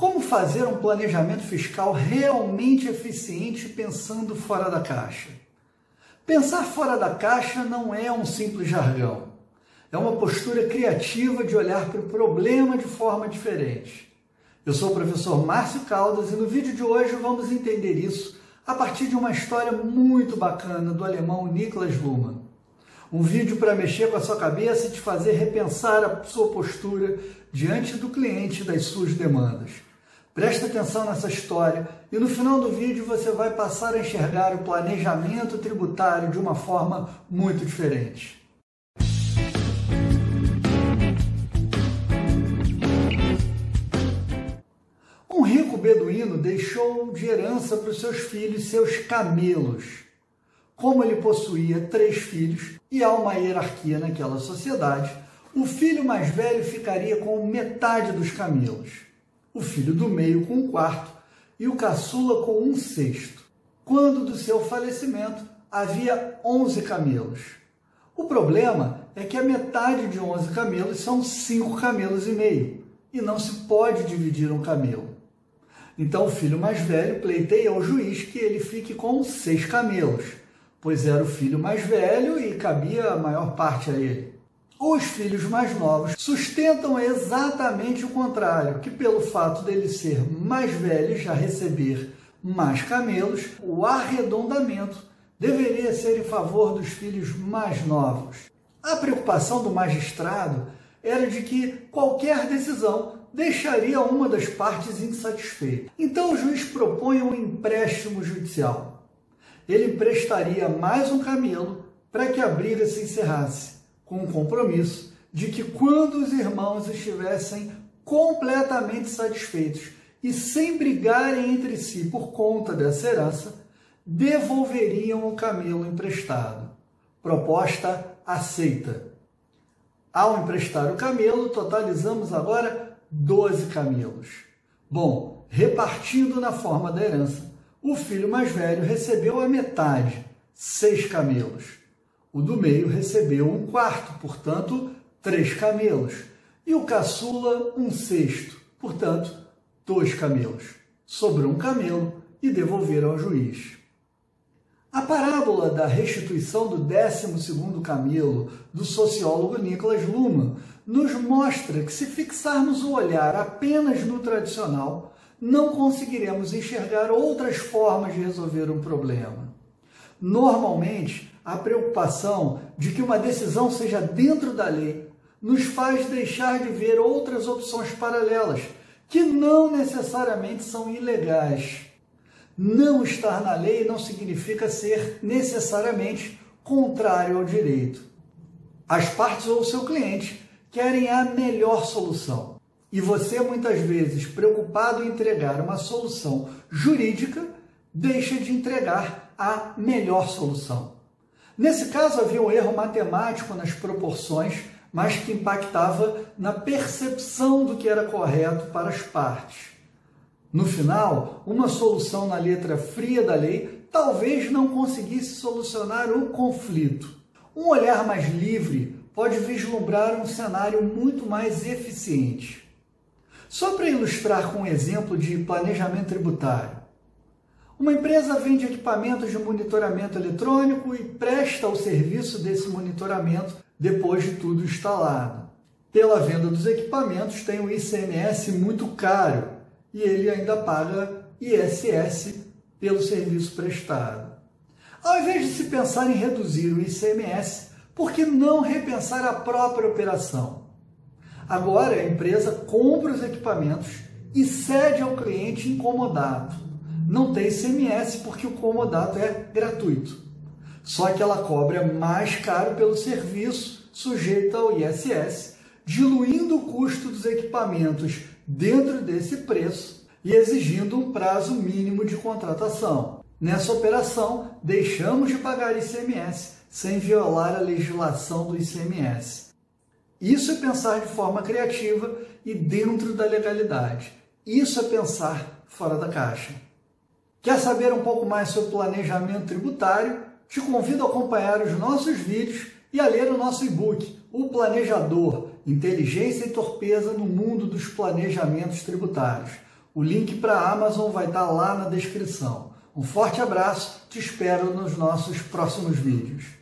Como fazer um planejamento fiscal realmente eficiente pensando fora da caixa? Pensar fora da caixa não é um simples jargão. É uma postura criativa de olhar para o problema de forma diferente. Eu sou o professor Márcio Caldas e no vídeo de hoje vamos entender isso a partir de uma história muito bacana do alemão Niklas Luhmann. Um vídeo para mexer com a sua cabeça e te fazer repensar a sua postura diante do cliente e das suas demandas. Preste atenção nessa história e no final do vídeo você vai passar a enxergar o planejamento tributário de uma forma muito diferente. Um rico beduíno deixou de herança para os seus filhos seus camelos. Como ele possuía três filhos e há uma hierarquia naquela sociedade, o filho mais velho ficaria com metade dos camelos o filho do meio com um quarto e o caçula com um sexto. Quando do seu falecimento havia 11 camelos. O problema é que a metade de 11 camelos são 5 camelos e meio, e não se pode dividir um camelo. Então o filho mais velho pleiteia ao juiz que ele fique com seis camelos, pois era o filho mais velho e cabia a maior parte a ele. Os filhos mais novos sustentam exatamente o contrário, que pelo fato dele ser mais velho já receber mais camelos, o arredondamento deveria ser em favor dos filhos mais novos. A preocupação do magistrado era de que qualquer decisão deixaria uma das partes insatisfeita. Então o juiz propõe um empréstimo judicial. Ele emprestaria mais um camelo para que a briga se encerrasse com o compromisso de que quando os irmãos estivessem completamente satisfeitos e sem brigarem entre si por conta dessa herança, devolveriam o camelo emprestado. Proposta aceita. Ao emprestar o camelo, totalizamos agora 12 camelos. Bom, repartindo na forma da herança, o filho mais velho recebeu a metade, seis camelos. O do meio recebeu um quarto, portanto, três camelos. E o caçula, um sexto, portanto, dois camelos. Sobrou um camelo e devolveram ao juiz. A parábola da restituição do 12 camelo do sociólogo Nicholas Luhmann nos mostra que se fixarmos o olhar apenas no tradicional, não conseguiremos enxergar outras formas de resolver um problema. Normalmente, a preocupação de que uma decisão seja dentro da lei nos faz deixar de ver outras opções paralelas, que não necessariamente são ilegais. Não estar na lei não significa ser necessariamente contrário ao direito. As partes ou seu cliente querem a melhor solução. E você, muitas vezes, preocupado em entregar uma solução jurídica, deixa de entregar a melhor solução. Nesse caso, havia um erro matemático nas proporções, mas que impactava na percepção do que era correto para as partes. No final, uma solução na letra fria da lei talvez não conseguisse solucionar o conflito. Um olhar mais livre pode vislumbrar um cenário muito mais eficiente. Só para ilustrar com um exemplo de planejamento tributário. Uma empresa vende equipamentos de monitoramento eletrônico e presta o serviço desse monitoramento depois de tudo instalado. Pela venda dos equipamentos, tem o ICMS muito caro e ele ainda paga ISS pelo serviço prestado. Ao invés de se pensar em reduzir o ICMS, por que não repensar a própria operação? Agora a empresa compra os equipamentos e cede ao cliente incomodado não tem ICMS porque o comodato é gratuito. Só que ela cobra mais caro pelo serviço sujeito ao ISS, diluindo o custo dos equipamentos dentro desse preço e exigindo um prazo mínimo de contratação. Nessa operação, deixamos de pagar ICMS sem violar a legislação do ICMS. Isso é pensar de forma criativa e dentro da legalidade. Isso é pensar fora da caixa. Quer saber um pouco mais sobre planejamento tributário? Te convido a acompanhar os nossos vídeos e a ler o nosso e-book, O Planejador: Inteligência e Torpeza no Mundo dos Planejamentos Tributários. O link para a Amazon vai estar lá na descrição. Um forte abraço, te espero nos nossos próximos vídeos.